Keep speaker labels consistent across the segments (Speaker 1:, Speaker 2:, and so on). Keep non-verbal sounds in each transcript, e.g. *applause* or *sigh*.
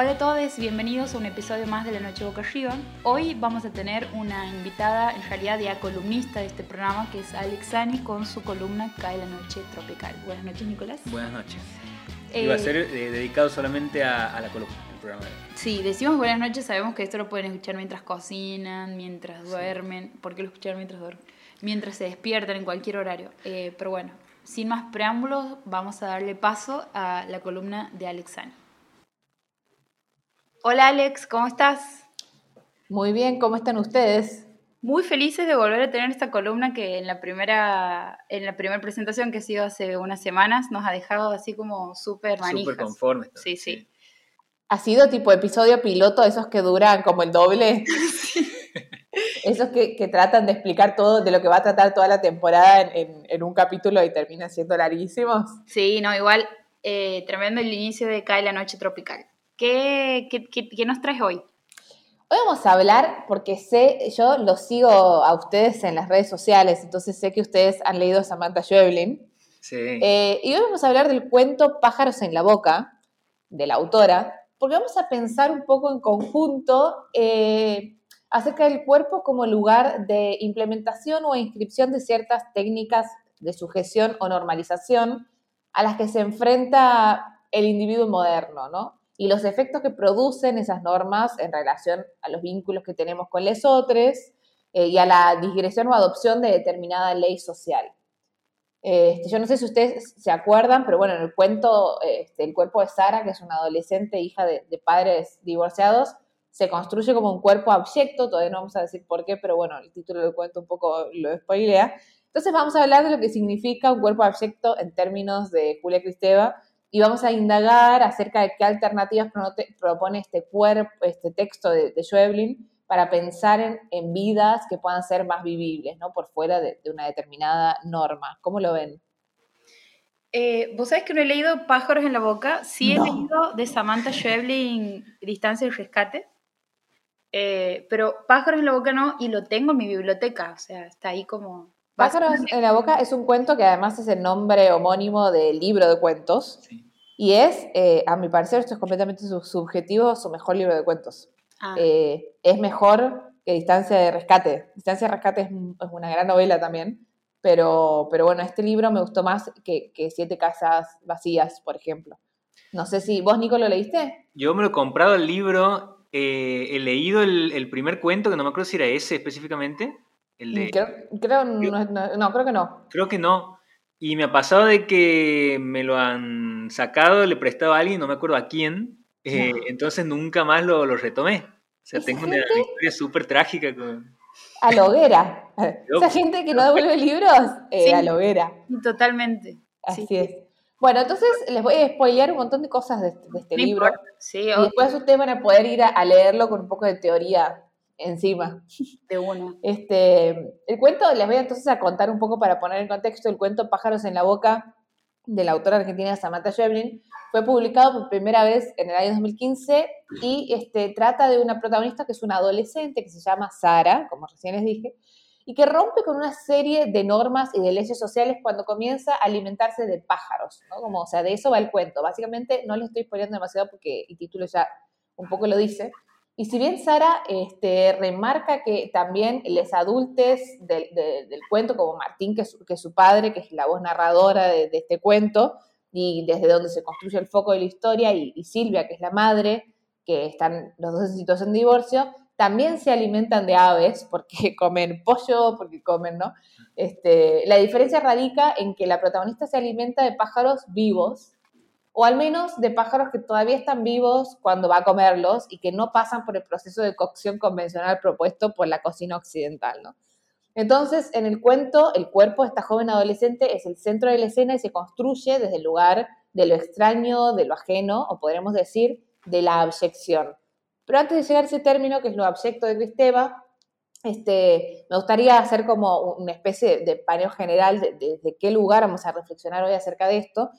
Speaker 1: Hola a todos, bienvenidos a un episodio más de La Noche Boca Arriba. Hoy vamos a tener una invitada, en realidad ya columnista de este programa, que es Alexani con su columna Cae la Noche Tropical. Buenas noches, Nicolás.
Speaker 2: Buenas noches. Iba a ser eh, dedicado solamente a, la columna, el programa.
Speaker 1: Sí, decimos buenas noches, sabemos que esto lo pueden escuchar mientras cocinan, mientras duermen. ¿Por qué lo escuchan mientras duermen? Mientras se despiertan en cualquier horario. Eh, pero bueno, sin más preámbulos, vamos a darle paso a la columna de Alexani. Hola Alex, ¿cómo estás?
Speaker 3: Muy bien, ¿cómo están ustedes?
Speaker 1: Muy felices de volver a tener esta columna que en la primera, en la primera presentación que ha sido hace unas semanas nos ha dejado así como súper manijas.
Speaker 2: Súper conforme.
Speaker 1: Sí, sí,
Speaker 3: Ha sido tipo episodio piloto, esos que duran como el doble. *laughs* esos que, tratan de explicar todo de lo que va a tratar toda la temporada en, un capítulo y termina siendo larguísimos.
Speaker 1: Sí, no, igual eh, tremendo el inicio de Cae la Noche Tropical. ¿Qué, nos traes hoy?
Speaker 3: Hoy vamos a hablar, porque sé, yo lo sigo a ustedes en las redes sociales, entonces sé que ustedes han leído Samantha Schweblin.
Speaker 2: Sí.
Speaker 3: Eh, y hoy vamos a hablar del cuento Pájaros en la Boca, de la autora, porque vamos a pensar un poco en conjunto eh, acerca del cuerpo como lugar de implementación o inscripción de ciertas técnicas de sujeción o normalización a las que se enfrenta el individuo moderno, ¿no? Y los efectos que producen esas normas en relación a los vínculos que tenemos con los otros eh, y a la digresión o adopción de determinada ley social. Este, yo no sé si ustedes se acuerdan, pero bueno, en el cuento, este, el cuerpo de Sara, que es una adolescente hija de, padres divorciados, se construye como un cuerpo abyecto, todavía no vamos a decir por qué, pero bueno, el título del cuento un poco lo spoilea. Entonces vamos a hablar de lo que significa un cuerpo abyecto en términos de Julia Cristeva, y vamos a indagar acerca de qué alternativas propone este, cuerpo, este texto de, de para pensar en, vidas que puedan ser más vivibles, ¿no? Por fuera de, una determinada norma. ¿Cómo lo ven?
Speaker 1: Eh, Vos sabés que no he leído Pájaros en la Boca, sí he leído de Samantha Schweblin Distancia y Rescate, eh, pero Pájaros en la Boca no, y lo tengo en mi biblioteca, o sea, está ahí como
Speaker 3: Pájaros en la boca es un cuento que además es el nombre homónimo del libro de cuentos. Y es, eh, a mi parecer, esto es completamente subjetivo, su mejor libro de cuentos. Ah. Eh, es mejor que Distancia de Rescate. Distancia de Rescate es, una gran novela también, pero, pero bueno, este libro me gustó más que, Siete Casas Vacías, por ejemplo. No sé si vos, Nico, lo leíste.
Speaker 2: Yo me lo he comprado el libro, eh, he leído el, el, primer cuento, que no me acuerdo si era ese específicamente,
Speaker 3: Creo, no, creo que no.
Speaker 2: Creo que no. Y me ha pasado de que me lo han sacado, le prestado a alguien, no me acuerdo a quién, eh, entonces nunca más lo, lo, retomé. O sea, tengo una historia súper trágica con...
Speaker 3: A la hoguera. *laughs* Esa gente que no devuelve libros, eh, a la hoguera.
Speaker 1: Totalmente.
Speaker 3: Así es. Bueno, entonces les voy a spoilear un montón de cosas de, este libro.
Speaker 1: Sí,
Speaker 3: y después ustedes van a poder ir a leerlo con un poco de teoría encima.
Speaker 1: De uno.
Speaker 3: Este, el cuento, les voy entonces a contar un poco para poner en contexto, el cuento Pájaros en la Boca de la autora argentina Samantha Schweblin fue publicado por primera vez en el año 2015 y este, trata de una protagonista que es una adolescente que se llama Sara, como recién les dije, y que rompe con una serie de normas y de leyes sociales cuando comienza a alimentarse de pájaros, ¿no? Como, o sea, de eso va el cuento. Básicamente, no le estoy poniendo demasiado porque el título ya un poco lo dice, y si bien Sara este, remarca que también les adultes del, cuento, como Martín, que es, su padre, que es la voz narradora de, este cuento, y desde donde se construye el foco de la historia, y, Silvia, que es la madre, que están los dos en situación de divorcio, también se alimentan de aves, porque *laughs* comen pollo, porque comen, ¿no? Este, la diferencia radica en que la protagonista se alimenta de pájaros vivos, o al menos de pájaros que todavía están vivos cuando va a comerlos y que no pasan por el proceso de cocción convencional propuesto por la cocina occidental, ¿no? Entonces, en el cuento, el cuerpo de esta joven adolescente es el centro de la escena y se construye desde el lugar de lo extraño, de lo ajeno, o podremos decir, de la abyección. Pero antes de llegar a ese término, que es lo abyecto de Cristeva, este, me gustaría hacer como una especie de paneo general de, de qué lugar vamos a reflexionar hoy acerca de esto,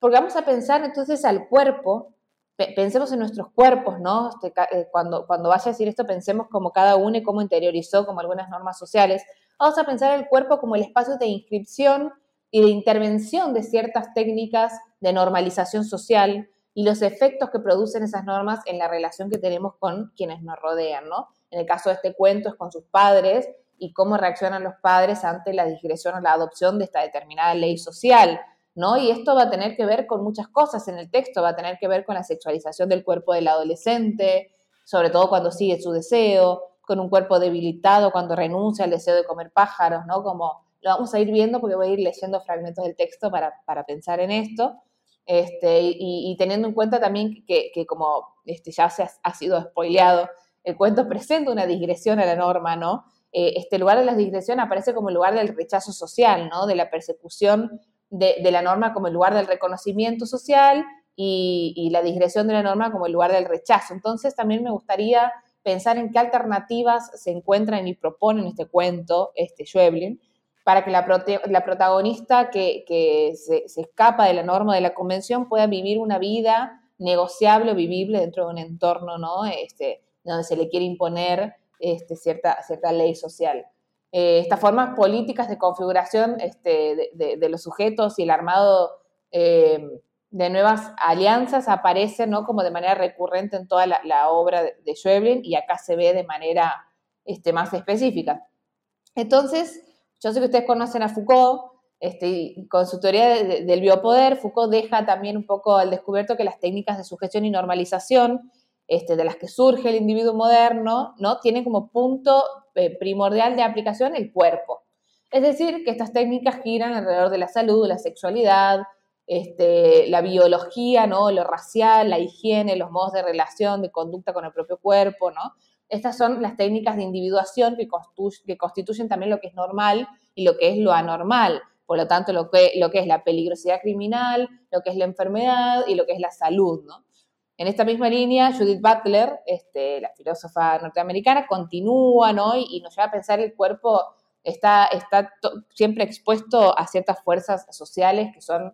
Speaker 3: porque vamos a pensar entonces al cuerpo, pensemos en nuestros cuerpos, ¿no? Este, eh, cuando, cuando vaya a decir esto, pensemos como cada uno y cómo interiorizó como algunas normas sociales. Vamos a pensar el cuerpo como el espacio de inscripción y de intervención de ciertas técnicas de normalización social y los efectos que producen esas normas en la relación que tenemos con quienes nos rodean, ¿no? En el caso de este cuento es con sus padres y cómo reaccionan los padres ante la digresión o la adopción de esta determinada ley social, ¿no? Y esto va a tener que ver con muchas cosas en el texto, va a tener que ver con la sexualización del cuerpo del adolescente, sobre todo cuando sigue su deseo, con un cuerpo debilitado cuando renuncia al deseo de comer pájaros, ¿no? Como lo vamos a ir viendo porque voy a ir leyendo fragmentos del texto para, pensar en esto. Este, y, teniendo en cuenta también que, como este, ya se ha, sido spoileado, el cuento presenta una digresión a la norma, ¿no? Eh, este lugar de la digresión aparece como el lugar del rechazo social, ¿no? De la persecución de, la norma como el lugar del reconocimiento social y, la digresión de la norma como el lugar del rechazo. Entonces también me gustaría pensar en qué alternativas se encuentran y proponen este cuento, este Schweblin, para que la, la protagonista que, se, escapa de la norma de la convención pueda vivir una vida negociable o vivible dentro de un entorno ¿no? este, donde se le quiere imponer este, cierta, cierta ley social. Eh, estas formas políticas de configuración este, de, los sujetos y el armado eh, de nuevas alianzas aparece ¿no? como de manera recurrente en toda la, obra de, de, y acá se ve de manera este, más específica. Entonces, yo sé que ustedes conocen a Foucault, este, con su teoría del biopoder, Foucault deja también un poco al descubierto que las técnicas de sujeción y normalización este, de las que surge el individuo moderno, ¿no? tienen como punto primordial de aplicación el cuerpo. Es decir, que estas técnicas giran alrededor de la salud, la sexualidad, este, la biología, ¿no? lo racial, la higiene, los modos de relación, de conducta con el propio cuerpo, ¿no? Estas son las técnicas de individuación que, que constituyen también lo que es normal y lo que es lo anormal. Por lo tanto, lo que, lo que es la peligrosidad criminal, lo que es la enfermedad y lo que es la salud, ¿no? En esta misma línea, Judith Butler, este, la filósofa norteamericana, continúa ¿no? y, nos lleva a pensar el cuerpo está, está siempre expuesto a ciertas fuerzas sociales que son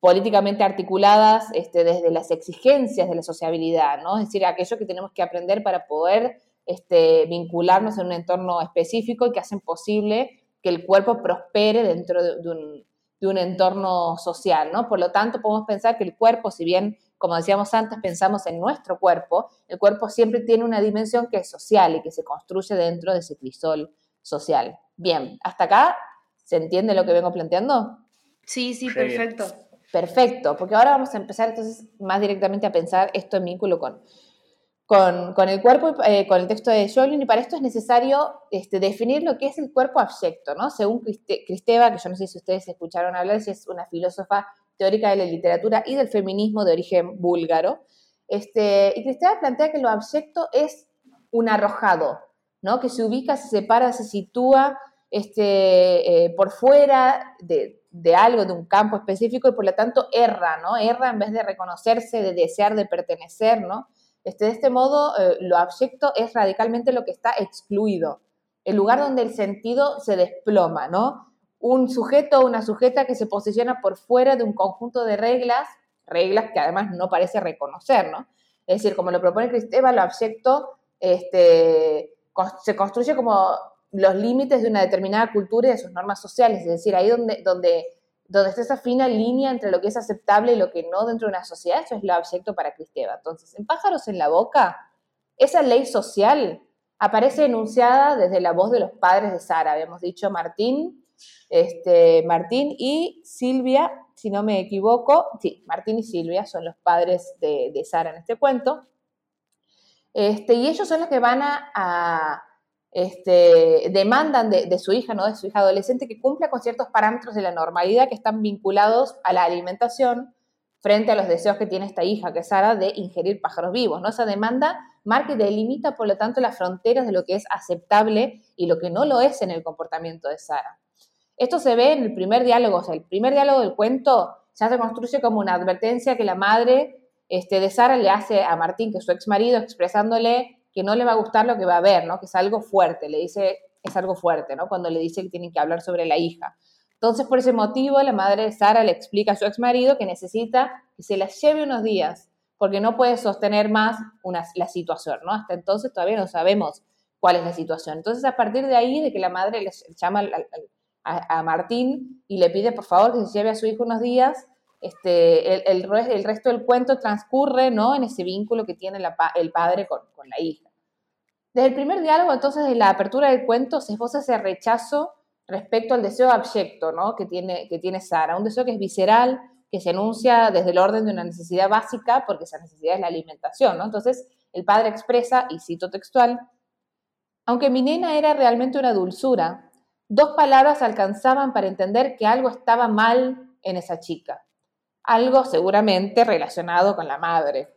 Speaker 3: políticamente articuladas este, desde las exigencias de la sociabilidad, ¿no? Es decir, aquello que tenemos que aprender para poder este, vincularnos en un entorno específico y que hacen posible que el cuerpo prospere dentro de, un, de, un, entorno social, ¿no? Por lo tanto, podemos pensar que el cuerpo, si bien, como decíamos antes, pensamos en nuestro cuerpo, el cuerpo siempre tiene una dimensión que es social y que se construye dentro de ese crisol social. Bien, ¿hasta acá se entiende lo que vengo planteando?
Speaker 1: Sí, sí, perfecto.
Speaker 3: Perfecto, porque ahora vamos a empezar entonces más directamente a pensar esto en vínculo con, con, el cuerpo, eh, con el texto de Jolin, y para esto es necesario este, definir lo que es el cuerpo abyecto, ¿no? Según Cristeva, que yo no sé si ustedes escucharon hablar, si es una filósofa teórica de la literatura y del feminismo de origen búlgaro, este, y Cristeva plantea que lo abyecto es un arrojado, ¿no? Que se ubica, se separa, se sitúa este, eh, por fuera de, de algo, de un campo específico y por lo tanto erra, ¿no? Erra en vez de reconocerse, de desear, de pertenecer, ¿no? Este, de este modo, eh, lo abyecto es radicalmente lo que está excluido, el lugar donde el sentido se desploma, ¿no? Un sujeto o una sujeta que se posiciona por fuera de un conjunto de reglas, reglas que además no parece reconocer, ¿no? Es decir, como lo propone Cristeva, lo abyecto este, se construye como los límites de una determinada cultura y de sus normas sociales, es decir, ahí donde, donde, donde está esa fina línea entre lo que es aceptable y lo que no dentro de una sociedad, eso es lo abyecto para Cristeva. Entonces, en Pájaros en la Boca, esa ley social aparece enunciada desde la voz de los padres de Sara, habíamos dicho Martín, este, Martín y Silvia, si no me equivoco, sí, Martín y Silvia son los padres de, de Sara en este cuento, este, y ellos son los que van a este, demandan de, su hija, ¿no? de su hija adolescente, que cumpla con ciertos parámetros de la normalidad que están vinculados a la alimentación frente a los deseos que tiene esta hija, que es Sara, de ingerir pájaros vivos. ¿no? Esa demanda marca y delimita, por lo tanto, las fronteras de lo que es aceptable y lo que no lo es en el comportamiento de Sara. Esto se ve en el primer diálogo, o sea, el primer diálogo del cuento ya se construye como una advertencia que la madre este, de Sara le hace a Martín, que es su ex marido, expresándole que no le va a gustar lo que va a ver, ¿no? Que es algo fuerte, le dice, es algo fuerte, ¿no? Cuando le dice que tienen que hablar sobre la hija. Entonces, por ese motivo, la madre de Sara le explica a su ex marido que necesita que se la lleve unos días, porque no puede sostener más la situación, ¿no? Hasta entonces todavía no sabemos cuál es la situación. Entonces, a partir de ahí, de que la madre le llama a, Martín y le pide, por favor, que se lleve a su hijo unos días, este, el, el, resto del cuento transcurre ¿no? en ese vínculo que tiene el padre con, con, la hija. Desde el primer diálogo, entonces, de la apertura del cuento, se esboza ese rechazo respecto al deseo abyecto ¿no? que, tiene, que tiene Sara, un deseo que es visceral, que se enuncia desde el orden de una necesidad básica, porque esa necesidad es la alimentación. ¿no? Entonces, el padre expresa, y cito textual, aunque mi nena era realmente una dulzura, dos palabras alcanzaban para entender que algo estaba mal en esa chica. Algo seguramente relacionado con la madre.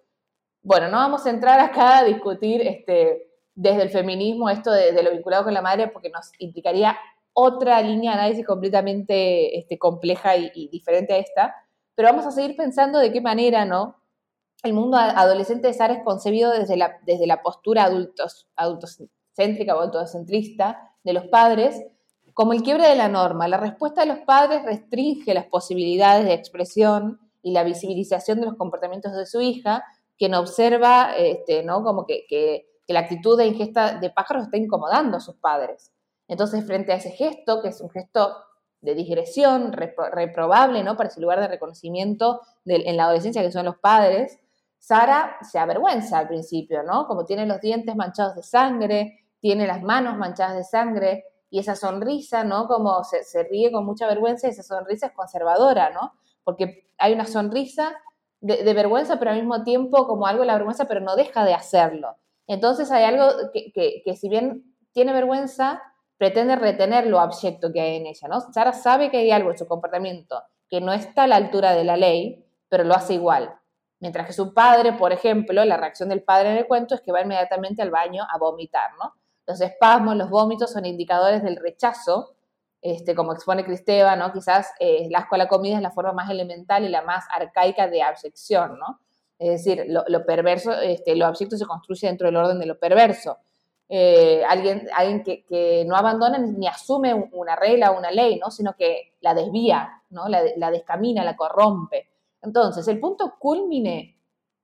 Speaker 3: Bueno, no vamos a entrar acá a discutir este, desde el feminismo esto de, lo vinculado con la madre porque nos implicaría otra línea de análisis completamente este, compleja y, diferente a esta, pero vamos a seguir pensando de qué manera, ¿no? El mundo adolescente de Sara es concebido desde la, desde la postura adultos, adultocéntrica o autocentrista de los padres, como el quiebre de la norma. La respuesta de los padres restringe las posibilidades de expresión y la visibilización de los comportamientos de su hija, quien observa este, ¿no? como que, la actitud de ingesta de pájaros está incomodando a sus padres. Entonces, frente a ese gesto, que es un gesto de digresión, reprobable, ¿no? Para ese lugar de reconocimiento en la adolescencia que son los padres, Sara se avergüenza al principio, ¿no? Como tiene los dientes manchados de sangre, tiene las manos manchadas de sangre, y esa sonrisa, ¿no? Como se, ríe con mucha vergüenza y esa sonrisa es conservadora, ¿no? Porque hay una sonrisa de, vergüenza, pero al mismo tiempo como algo de la vergüenza, pero no deja de hacerlo. Entonces hay algo que, que si bien tiene vergüenza, pretende retener lo abyecto que hay en ella, ¿no? Sara sabe que hay algo en su comportamiento que no está a la altura de la ley, pero lo hace igual. Mientras que su padre, por ejemplo, la reacción del padre en el cuento es que va inmediatamente al baño a vomitar, ¿no? Los espasmos, los vómitos son indicadores del rechazo, este, como expone Cristeva, ¿no? Quizás eh, el a la comida es la forma más elemental y la más arcaica de abyección, ¿no? Es decir, lo, perverso, este, lo abyecto se construye dentro del orden de lo perverso. Eh, alguien, alguien que, no abandona ni asume una regla o una ley, ¿no? sino que la desvía, ¿no? la, descamina, la corrompe. Entonces, el punto culmine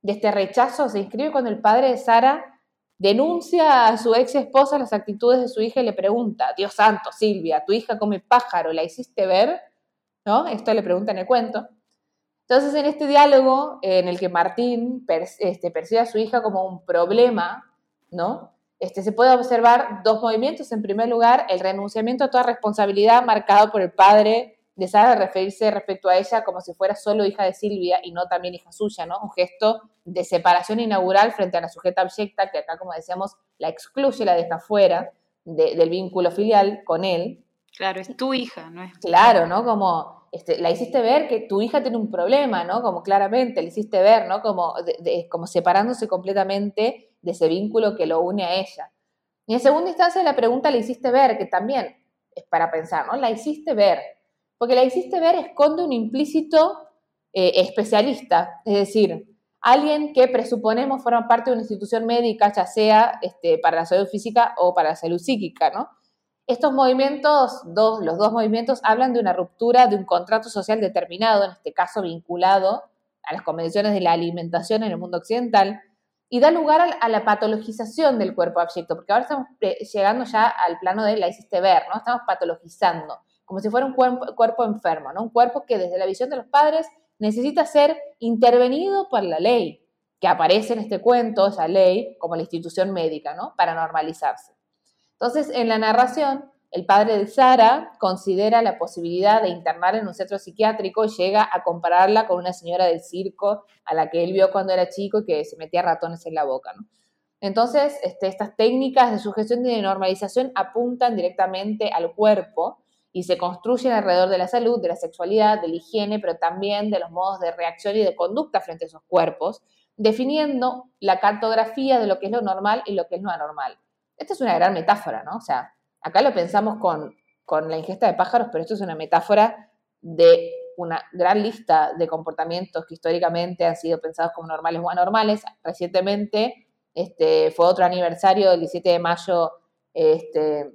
Speaker 3: de este rechazo se inscribe cuando el padre de Sara denuncia a su ex esposa las actitudes de su hija y le pregunta, Dios santo, Silvia, tu hija come pájaro, ¿la hiciste ver? ¿No? Esto le pregunta en el cuento. Entonces, en este diálogo en el que Martín este, percibe a su hija como un problema, ¿no? Este, se puede observar dos movimientos. En primer lugar, el renunciamiento a toda responsabilidad marcado por el padre de Sara referirse respecto a ella como si fuera solo hija de Silvia y no también hija suya, ¿no? Un gesto de separación inaugural frente a la sujeta abyecta que acá, como decíamos, la excluye, la deja fuera del vínculo filial con él.
Speaker 1: Claro, es tu hija, ¿no es?
Speaker 3: Claro, ¿no? Como este, la hiciste ver que tu hija tiene un problema, ¿no? Como claramente, le hiciste ver, ¿no? Como, como separándose completamente de ese vínculo que lo une a ella. Y en segunda instancia la pregunta la hiciste ver, que también es para pensar, ¿no? La hiciste ver. Porque la hiciste ver esconde un implícito eh, especialista, es decir, alguien que presuponemos forma parte de una institución médica, ya sea este, para la salud física o para la salud psíquica. Estos movimientos, los dos movimientos, hablan de una ruptura de un contrato social determinado, en este caso vinculado a las convenciones de la alimentación en el mundo occidental, y da lugar a, la patologización del cuerpo abyecto, porque ahora estamos eh, llegando ya al plano de la hiciste ver, ¿no? Estamos patologizando, como si fuera un cuerpo, enfermo, ¿no? Un cuerpo que desde la visión de los padres necesita ser intervenido por la ley, que aparece en este cuento, esa ley, como la institución médica, ¿no? Para normalizarse. Entonces, en la narración, el padre de Sara considera la posibilidad de internarla en un centro psiquiátrico y llega a compararla con una señora del circo a la que él vio cuando era chico y que se metía ratones en la boca. Entonces, este, estas técnicas de sugestión y de normalización apuntan directamente al cuerpo y se construyen alrededor de la salud, de la sexualidad, de la higiene, pero también de los modos de reacción y de conducta frente a esos cuerpos, definiendo la cartografía de lo que es lo normal y lo que es lo anormal. Esta es una gran metáfora, ¿no? O sea, Acá lo pensamos con, la ingesta de pájaros, pero esto es una metáfora de una gran lista de comportamientos que históricamente han sido pensados como normales o anormales. Recientemente este, fue otro aniversario, el 17 de mayo, este,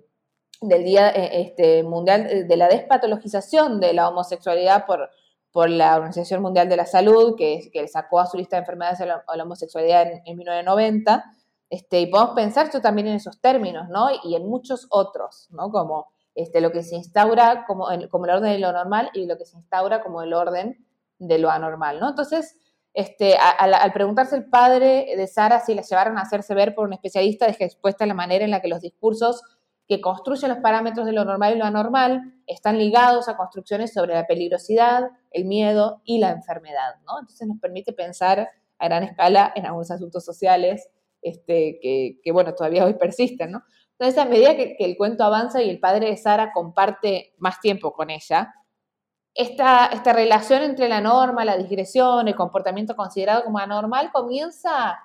Speaker 3: del Día eh, este, Mundial de la Despatologización de la Homosexualidad por, por la Organización Mundial de la Salud, que, que sacó a su lista de enfermedades a la, homosexualidad en, en 1990. Este, y podemos pensar también en esos términos, ¿no? Y en muchos otros, ¿no? Como este, lo que se instaura como el, como el orden de lo normal y lo que se instaura como el orden de lo anormal, ¿no? Entonces, este, al, preguntarse el padre de Sara si la llevaron a hacerse ver por un especialista, deja expuesta la manera en la que los discursos que construyen los parámetros de lo normal y lo anormal están ligados a construcciones sobre la peligrosidad, el miedo y la enfermedad, ¿no? Entonces nos permite pensar a gran escala en algunos asuntos sociales este, que, bueno, todavía hoy persisten, ¿no? Entonces, a medida que, el cuento avanza y el padre de Sara comparte más tiempo con ella, esta, esta relación entre la norma, la digresión, el comportamiento considerado como anormal comienza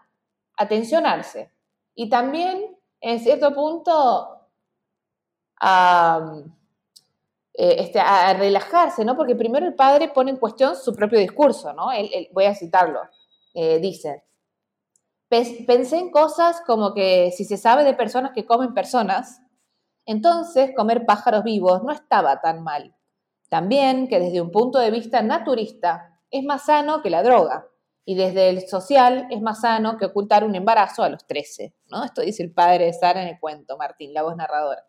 Speaker 3: a tensionarse. Y también, en cierto punto, a, eh, este, a relajarse, ¿no? Porque primero el padre pone en cuestión su propio discurso, ¿no? voy a citarlo. Eh, dice, Pensé en cosas como que si se sabe de personas que comen personas, entonces comer pájaros vivos no estaba tan mal. También que desde un punto de vista naturista es más sano que la droga. Y desde el social es más sano que ocultar un embarazo a los 13. ¿no? Esto dice el padre de Sara en el cuento, Martín, la voz narradora.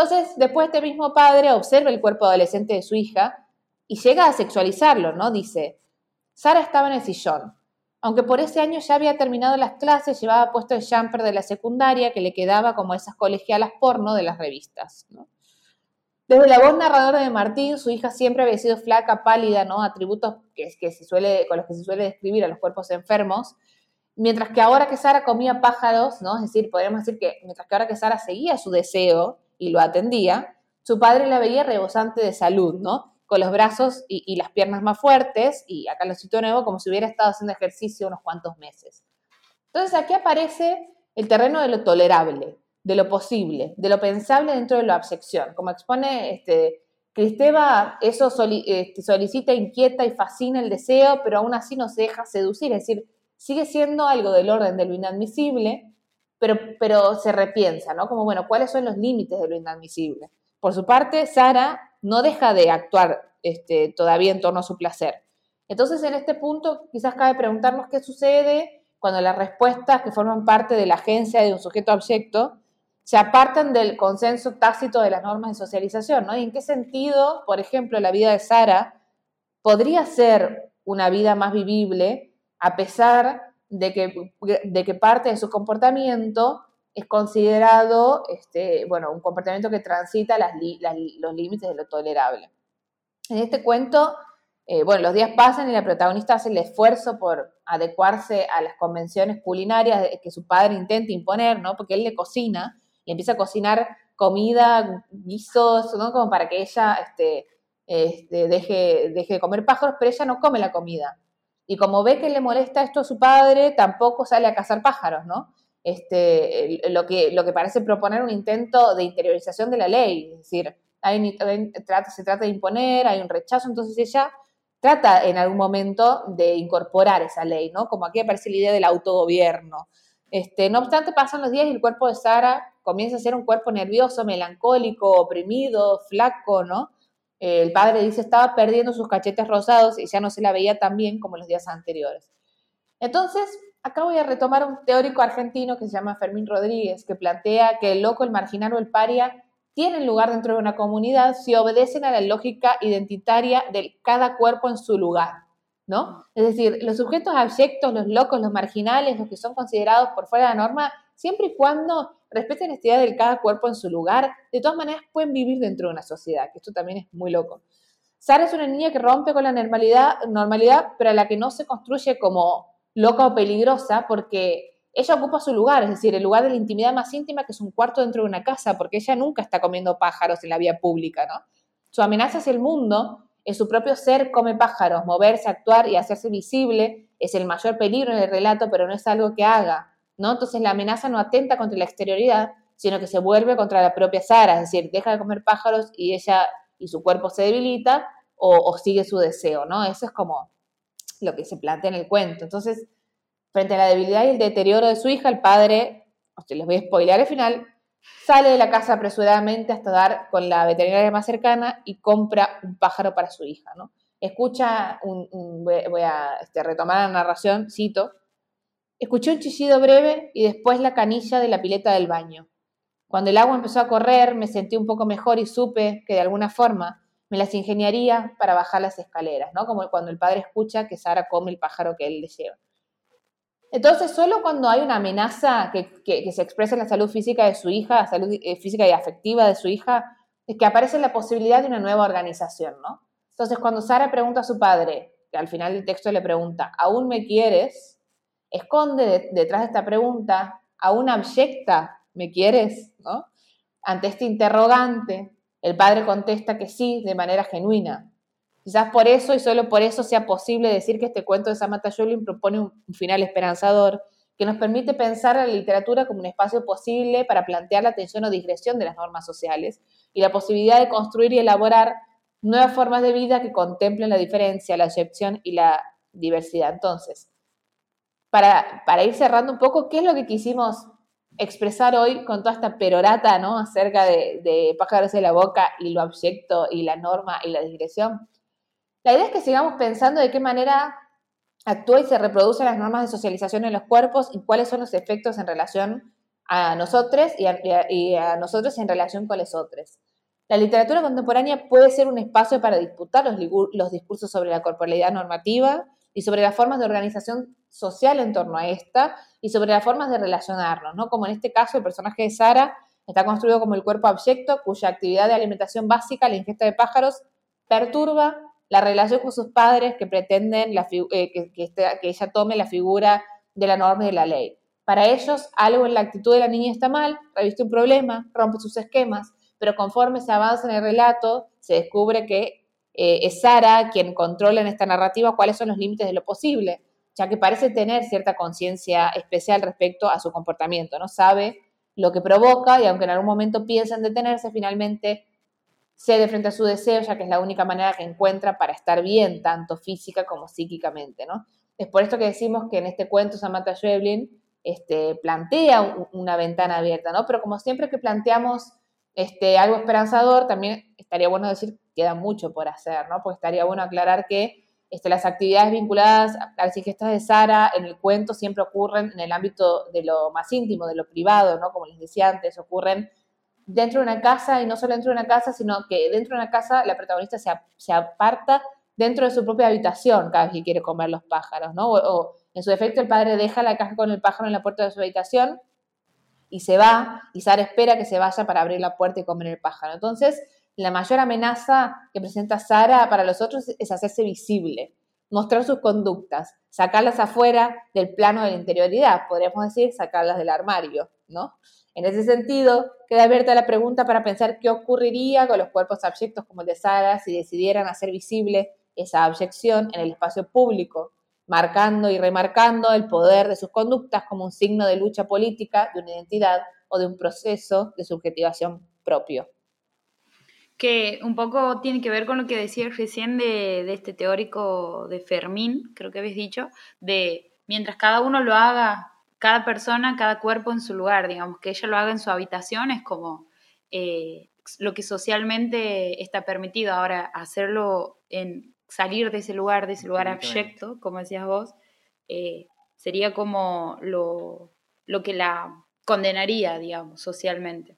Speaker 3: Entonces, después este mismo padre observa el cuerpo adolescente de su hija y llega a sexualizarlo, ¿no? Dice, Sara estaba en el sillón, aunque por ese año ya había terminado las clases, llevaba puesto el jumper de la secundaria que le quedaba como esas colegialas porno de las revistas. Desde la voz narradora de Martín, su hija siempre había sido flaca, pálida, ¿no? atributos que, que se suele, con los que se suele describir a los cuerpos enfermos, mientras que ahora que Sara comía pájaros, ¿no? es decir, podríamos decir que mientras que ahora que Sara seguía su deseo y lo atendía, su padre la veía rebosante de salud, ¿no? con los brazos y, las piernas más fuertes, y acá lo cito nuevo, como si hubiera estado haciendo ejercicio unos cuantos meses. Entonces aquí aparece el terreno de lo tolerable, de lo posible, de lo pensable dentro de la absección. Como expone este, Cristeva, eso este, solicita, inquieta y fascina el deseo, pero aún así no se deja seducir, es decir, sigue siendo algo del orden de lo inadmisible, pero, pero se repiensa, ¿no? Como, bueno, ¿cuáles son los límites de lo inadmisible? Por su parte, Sara no deja de actuar este, todavía en torno a su placer. Entonces, en este punto, quizás cabe preguntarnos qué sucede cuando las respuestas que forman parte de la agencia de un sujeto objeto se apartan del consenso tácito de las normas de socialización, ¿no? ¿Y en qué sentido, por ejemplo, la vida de Sara podría ser una vida más vivible a pesar de que, de parte de su comportamiento es considerado este, bueno, un comportamiento que transita los límites de lo tolerable. En este cuento, eh, bueno, los días pasan y la protagonista hace el esfuerzo por adecuarse a las convenciones culinarias que su padre intenta imponer, ¿no? Porque él le cocina y empieza a cocinar comida, guisos, ¿no? Como para que ella este, este, deje, deje de comer pájaros, pero ella no come la comida. Y como ve que le molesta esto a su padre, tampoco sale a cazar pájaros, ¿no? este, lo, que, lo que parece proponer un intento de interiorización de la ley, es decir, se trata de imponer, hay un rechazo, entonces ella trata en algún momento de incorporar esa ley, ¿no? Como aquí aparece la idea del autogobierno. Este, no obstante, pasan los días y el cuerpo de Sara comienza a ser un cuerpo nervioso, melancólico, oprimido, flaco, ¿no? El padre dice estaba perdiendo sus cachetes rosados y ya no se la veía tan bien como los días anteriores. Entonces, acá voy a retomar un teórico argentino que se llama Fermín Rodríguez, que plantea que el loco, el marginal o el paria tienen lugar dentro de una comunidad si obedecen a la lógica identitaria de cada cuerpo en su lugar, ¿no? Es decir, los sujetos abyectos, los locos, los marginales, los que son considerados por fuera de la norma, siempre y cuando respeten esta idea de cada cuerpo en su lugar, de todas maneras pueden vivir dentro de una sociedad, que esto también es muy loco. Sara es una niña que rompe con la normalidad, normalidad, pero a la que no se construye como loca o peligrosa porque ella ocupa su lugar, es decir, el lugar de la intimidad más íntima que es un cuarto dentro de una casa, porque ella nunca está comiendo pájaros en la vía pública, ¿no? Su amenaza es el mundo, es su propio ser come pájaros, moverse, actuar y hacerse visible es el mayor peligro en el relato, pero no es algo que haga, ¿no? Entonces la amenaza no atenta contra la exterioridad, sino que se vuelve contra la propia Sara, es decir, deja de comer pájaros y ella y su cuerpo se debilita o, sigue su deseo, ¿no? Eso es como lo que se plantea en el cuento. Entonces, frente a la debilidad y el deterioro de su hija, el padre, les voy a spoilear el final, sale de la casa apresuradamente hasta dar con la veterinaria más cercana y compra un pájaro para su hija, ¿no? Escucha, un, voy a este, retomar la narración, cito, escuché un chillido breve y después la canilla de la pileta del baño. Cuando el agua empezó a correr, me sentí un poco mejor y supe que de alguna forma me las ingeniaría para bajar las escaleras, ¿no? Como cuando el padre escucha que Sara come el pájaro que él le lleva. Entonces, solo cuando hay una amenaza que, se expresa en la salud física de su hija, salud eh, física y afectiva de su hija, es que aparece la posibilidad de una nueva organización, ¿no? Entonces, cuando Sara pregunta a su padre, que al final del texto le pregunta, ¿aún me quieres? Esconde detrás de esta pregunta, ¿aún abyecta me quieres? ¿no? Ante este interrogante, el padre contesta que sí, de manera genuina. Quizás por eso y solo por eso sea posible decir que este cuento de Samantha Joplin propone un final esperanzador, que nos permite pensar a la literatura como un espacio posible para plantear la tensión o digresión de las normas sociales y la posibilidad de construir y elaborar nuevas formas de vida que contemplen la diferencia, la excepción y la diversidad. Entonces, para, para ir cerrando un poco, ¿qué es lo que quisimos expresar hoy con toda esta perorata, ¿no? Acerca de, de pájaros de la boca y lo abyecto y la norma y la digresión. La idea es que sigamos pensando de qué manera actúa y se reproducen las normas de socialización en los cuerpos y cuáles son los efectos en relación a nosotros y a, nosotros en relación con los otros. La literatura contemporánea puede ser un espacio para disputar los, los discursos sobre la corporalidad normativa y sobre las formas de organización social en torno a esta y sobre las formas de relacionarnos, ¿no? Como en este caso el personaje de Sara está construido como el cuerpo abyecto cuya actividad de alimentación básica, la ingesta de pájaros, perturba la relación con sus padres que pretenden eh, que, ella tome la figura de la norma y de la ley. Para ellos, algo en la actitud de la niña está mal, reviste un problema, rompe sus esquemas, pero conforme se avanza en el relato, se descubre que eh, es Sara quien controla en esta narrativa cuáles son los límites de lo posible, ya que parece tener cierta conciencia especial respecto a su comportamiento, ¿no? Sabe lo que provoca y aunque en algún momento piensa en detenerse, finalmente cede frente a su deseo, ya que es la única manera que encuentra para estar bien, tanto física como psíquicamente, ¿no? Es por esto que decimos que en este cuento Samantha Schweblin este, plantea una ventana abierta, ¿no? Pero como siempre que planteamos este, algo esperanzador, también estaría bueno decir que queda mucho por hacer, ¿no? Porque estaría bueno aclarar que este, las actividades vinculadas a las ingestas de Sara en el cuento siempre ocurren en el ámbito de lo más íntimo, de lo privado, ¿no? Como les decía antes, ocurren dentro de una casa y no solo dentro de una casa, sino que dentro de una casa la protagonista se, se aparta dentro de su propia habitación cada vez que quiere comer los pájaros, ¿no? O, en su defecto el padre deja la caja con el pájaro en la puerta de su habitación y se va y Sara espera que se vaya para abrir la puerta y comer el pájaro. Entonces, la mayor amenaza que presenta Sara para los otros es hacerse visible, mostrar sus conductas, sacarlas afuera del plano de la interioridad, podríamos decir, sacarlas del armario, ¿no? En ese sentido, queda abierta la pregunta para pensar qué ocurriría con los cuerpos abyectos como el de Sara si decidieran hacer visible esa abyección en el espacio público, marcando y remarcando el poder de sus conductas como un signo de lucha política, de una identidad o de un proceso de subjetivación propio.
Speaker 1: Que un poco tiene que ver con lo que decía recién de, de este teórico de Fermín, creo que habéis dicho, de mientras cada uno lo haga cada persona, cada cuerpo en su lugar, digamos, que ella lo haga en su habitación es como eh, lo que socialmente está permitido. Ahora, hacerlo en salir de ese lugar, de ese lugar abyecto, como decías vos, eh, sería como lo, lo que la condenaría, digamos, socialmente.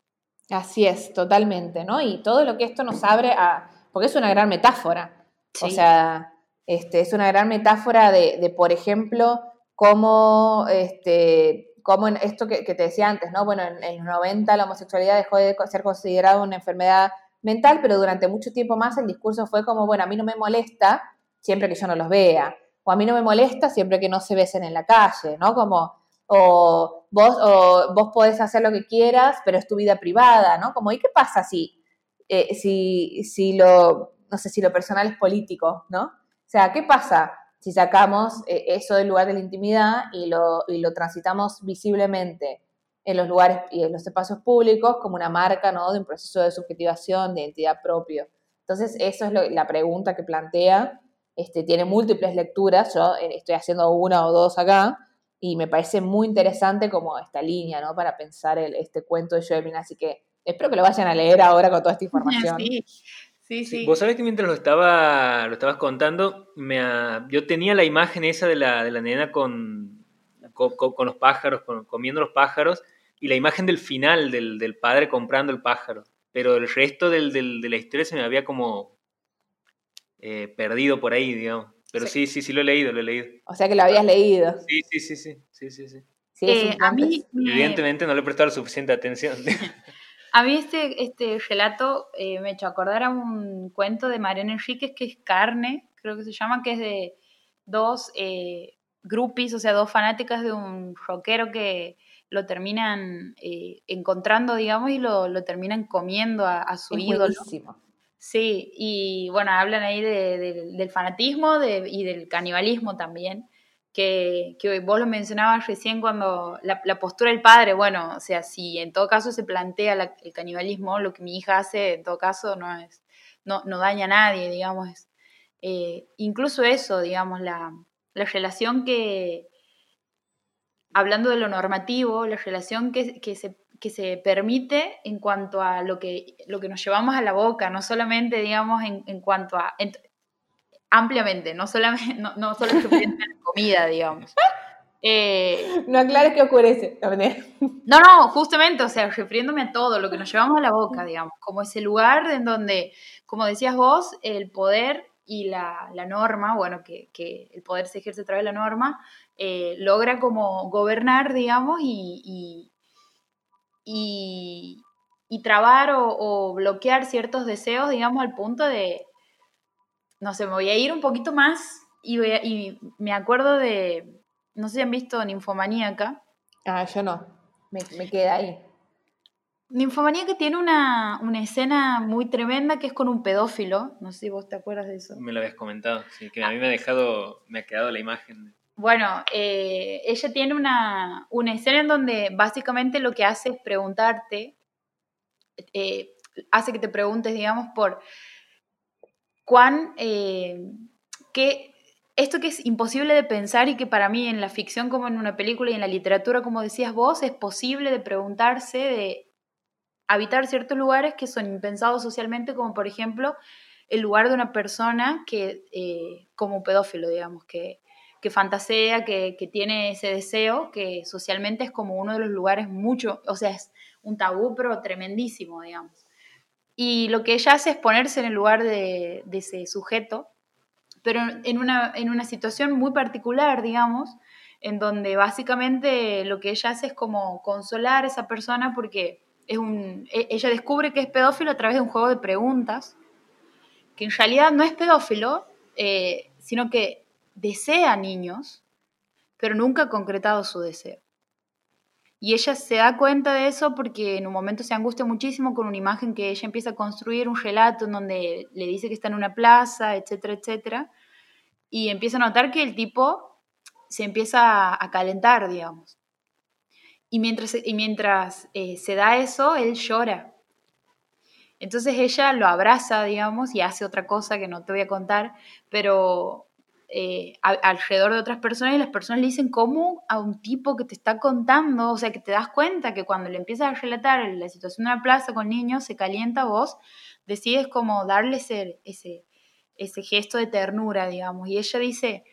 Speaker 3: Así es, totalmente, ¿no? Y todo lo que esto nos abre a, porque es una gran metáfora, o sea, este, es una gran metáfora de, de por ejemplo, cómo, este, como en esto que, te decía antes, ¿no? Bueno, en, en, los 90 la homosexualidad dejó de ser considerada una enfermedad mental, pero durante mucho tiempo más el discurso fue como, bueno, a mí no me molesta siempre que yo no los vea, o a mí no me molesta siempre que no se besen en la calle, ¿no? Como, o vos, o vos podés hacer lo que quieras, pero es tu vida privada, ¿no? Como, ¿y qué pasa si, eh, si, si lo, no sé, si lo personal es político, ¿no? O sea, ¿qué pasa si sacamos eh, eso del lugar de la intimidad y lo, y lo transitamos visiblemente en los lugares y en los espacios públicos como una marca ¿no? de un proceso de subjetivación, de identidad propio. Entonces, eso es la pregunta que plantea. Este, tiene múltiples lecturas, yo eh, estoy haciendo una o dos acá, y me parece muy interesante como esta línea, ¿no? Para pensar el, este cuento de Joemin, así que espero que lo vayan a leer ahora con toda esta *laughs* información.
Speaker 1: Sí, Sí, sí.
Speaker 2: Vos sabés que mientras lo, estaba, lo estabas contando, me, yo tenía la imagen esa de la, de la nena con, con, los pájaros, comiendo los pájaros, y la imagen del final del, del padre comprando el pájaro. Pero el resto del, del, de la historia se me había como eh, perdido por ahí, digamos. Pero sí. sí, sí, lo he leído, lo he leído.
Speaker 3: O sea que lo habías leído.
Speaker 2: Sí, sí, sí, sí, sí, sí. sí.
Speaker 1: Eh, a mí
Speaker 2: Evidentemente no le he prestado suficiente atención. *laughs* *laughs*
Speaker 1: a mí este, este relato eh, me ha hecho acordar a un cuento de Mariana Enríquez que es Carne, creo que se llama, que es de dos eh, groupies, o sea, dos fanáticas de un rockero que lo terminan eh, encontrando, digamos, y lo, lo terminan comiendo a, su ídolo. Sí, y bueno, hablan ahí del fanatismo y del canibalismo también, que, que, vos lo mencionabas recién cuando la, postura del padre, bueno, o sea, si en todo caso se plantea el canibalismo, lo que mi hija hace en todo caso no es, no, no daña a nadie, digamos, eh, incluso eso, digamos, la, la relación que, hablando de lo normativo, la relación que, que, se, que, se, permite en cuanto a lo que, lo que nos llevamos a la boca, no solamente, digamos, en, en cuanto a... ampliamente, no solamente, no, no solo en la comida, digamos.
Speaker 3: Eh, no aclares qué ocurre
Speaker 1: No, no, justamente, o sea, refiriéndome a todo, lo que nos llevamos a la boca, digamos, como ese lugar en donde, como decías vos, el poder y la, la norma, bueno, que, que, el poder se ejerce a través de la norma, eh, logra como gobernar, digamos, y, y, y, trabar o, bloquear ciertos deseos, digamos, al punto de, no sé, me voy a ir un poquito más y, y me acuerdo de, no sé si han visto Ninfomaníaca.
Speaker 3: Ah, yo no, me, me queda ahí.
Speaker 1: Ninfomanía que tiene una, escena muy tremenda que es con un pedófilo. No sé si vos te acuerdas de eso.
Speaker 2: Me lo habías comentado, sí, que a mí me ha dejado, me ha quedado la imagen.
Speaker 1: Bueno, eh, ella tiene una, escena en donde básicamente lo que hace es preguntarte, eh, hace que te preguntes, digamos, por cuán, eh, esto que es imposible de pensar y que para mí en la ficción como en una película y en la literatura, como decías vos, es posible de preguntarse de habitar ciertos lugares que son impensados socialmente, como por ejemplo el lugar de una persona que, eh, como pedófilo, digamos, que, que fantasea, que, tiene ese deseo, que socialmente es como uno de los lugares mucho, o sea, es un tabú, pero tremendísimo, digamos. Y lo que ella hace es ponerse en el lugar de, ese sujeto, pero en una, en una situación muy particular, digamos, en donde básicamente lo que ella hace es como consolar a esa persona porque un, e, ella descubre que es pedófilo a través de un juego de preguntas, que en realidad no es pedófilo, eh, sino que desea niños, pero nunca ha concretado su deseo. Y ella se da cuenta de eso porque en un momento se angustia muchísimo con una imagen que ella empieza a construir, un relato en donde le dice que está en una plaza, etcétera, etcétera. Y empieza a notar que el tipo se empieza a calentar, digamos. Y mientras, y mientras eh, se da eso, él llora. Entonces ella lo abraza, digamos, y hace otra cosa que no te voy a contar, pero eh, alrededor de otras personas y las personas le dicen cómo a un tipo que te está contando, o sea, que te das cuenta que cuando le empiezas a relatar la situación de una plaza con niños, se calienta vos, decides como darle ese, ese, gesto de ternura, digamos. Y ella dice,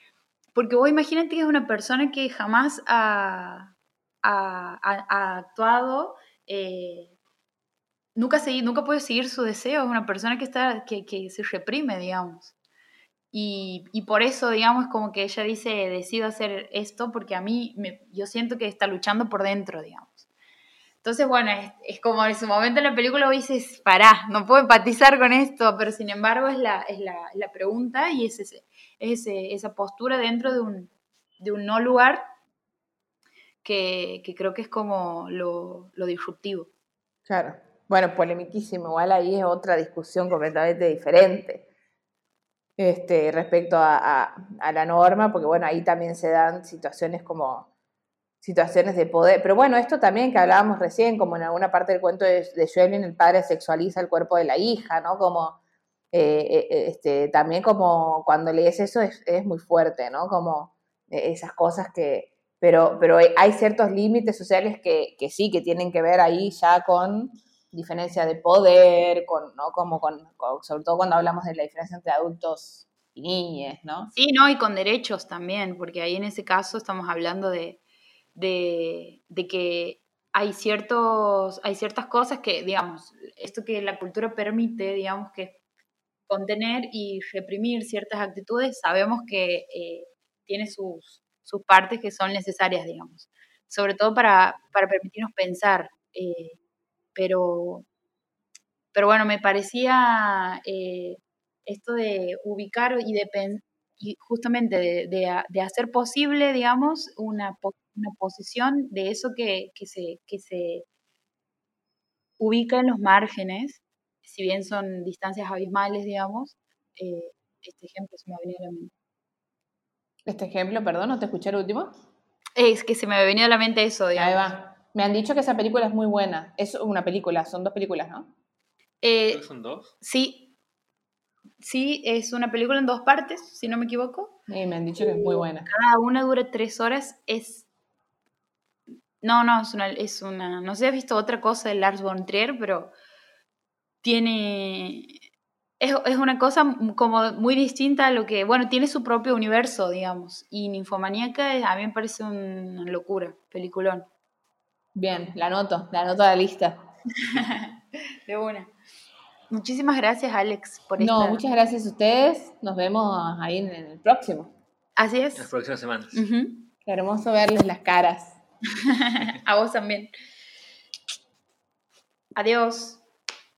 Speaker 1: porque vos imagínate que es una persona que jamás ha actuado, eh, nunca, nunca puede seguir su deseo, es una persona que, está, que, que se reprime, digamos. Y, y, por eso, digamos, como que ella dice, decido hacer esto porque a mí, me, yo siento que está luchando por dentro, digamos. Entonces, bueno, es, como en su momento en la película dices, pará, no puedo empatizar con esto, pero sin embargo es la, es la, la pregunta y es, ese, es ese, esa postura dentro de un, de un no lugar que, creo que es como lo, disruptivo.
Speaker 3: Claro. Bueno, polemiquísimo. Igual ahí es otra discusión completamente diferente este, respecto a, la norma, porque bueno, ahí también se dan situaciones como situaciones de poder. Pero bueno, esto también que hablábamos recién, como en alguna parte del cuento de, de el padre sexualiza el cuerpo de la hija, ¿no? Como eh, eh, eh, este, también como cuando lees eso es, muy fuerte, ¿no? Como esas cosas que, pero, pero hay ciertos límites sociales que, sí, que tienen que ver ahí ya con diferencia de poder, con, ¿no? Como con, sobre todo cuando hablamos de la diferencia entre adultos y niñas, ¿no?
Speaker 1: Sí, no, y con derechos también, porque ahí en ese caso estamos hablando de, de, de que hay, ciertos, hay ciertas cosas que, digamos, esto que la cultura permite, digamos, que contener y reprimir ciertas actitudes, sabemos que eh, tiene sus, sus partes que son necesarias, digamos, sobre todo para, para permitirnos pensar. eh, pero, pero bueno, me parecía eh, esto de ubicar y de pen- y justamente de, de ha- de hacer posible, digamos, una, una posición de eso que, que se, que se ubica en los márgenes, si bien son distancias abismales, digamos, eh, este ejemplo se me ha venido a la mente.
Speaker 3: Este ejemplo, perdón, ¿no te escuché el último?
Speaker 1: Es que se me ha venido a la mente eso, digamos.
Speaker 3: Ahí va. Me han dicho que esa película es muy buena. Es una película, son dos películas, ¿no?
Speaker 1: Eh,
Speaker 2: son dos.
Speaker 1: sí, sí, es una película en dos partes, si no me equivoco.
Speaker 3: Y me han dicho que es muy buena.
Speaker 1: Cada una dura tres horas. Es. No, no, es una. Es una no sé si has visto otra cosa de Lars von Trier, pero tiene. Es, es una cosa como muy distinta a lo que. Bueno, tiene su propio universo, digamos. Y Ninfomaníaca a mí me parece una locura, peliculón.
Speaker 3: Bien, la anoto, la anoto a la lista. *laughs*
Speaker 1: De una. Muchísimas gracias, Alex, por
Speaker 3: No,
Speaker 1: esta-
Speaker 3: muchas gracias a ustedes. Nos vemos ahí en el próximo.
Speaker 1: Así
Speaker 2: En las
Speaker 1: es.
Speaker 2: próximas semanas.
Speaker 3: Qué hermoso verles las caras. *laughs*
Speaker 1: A vos también. Adiós.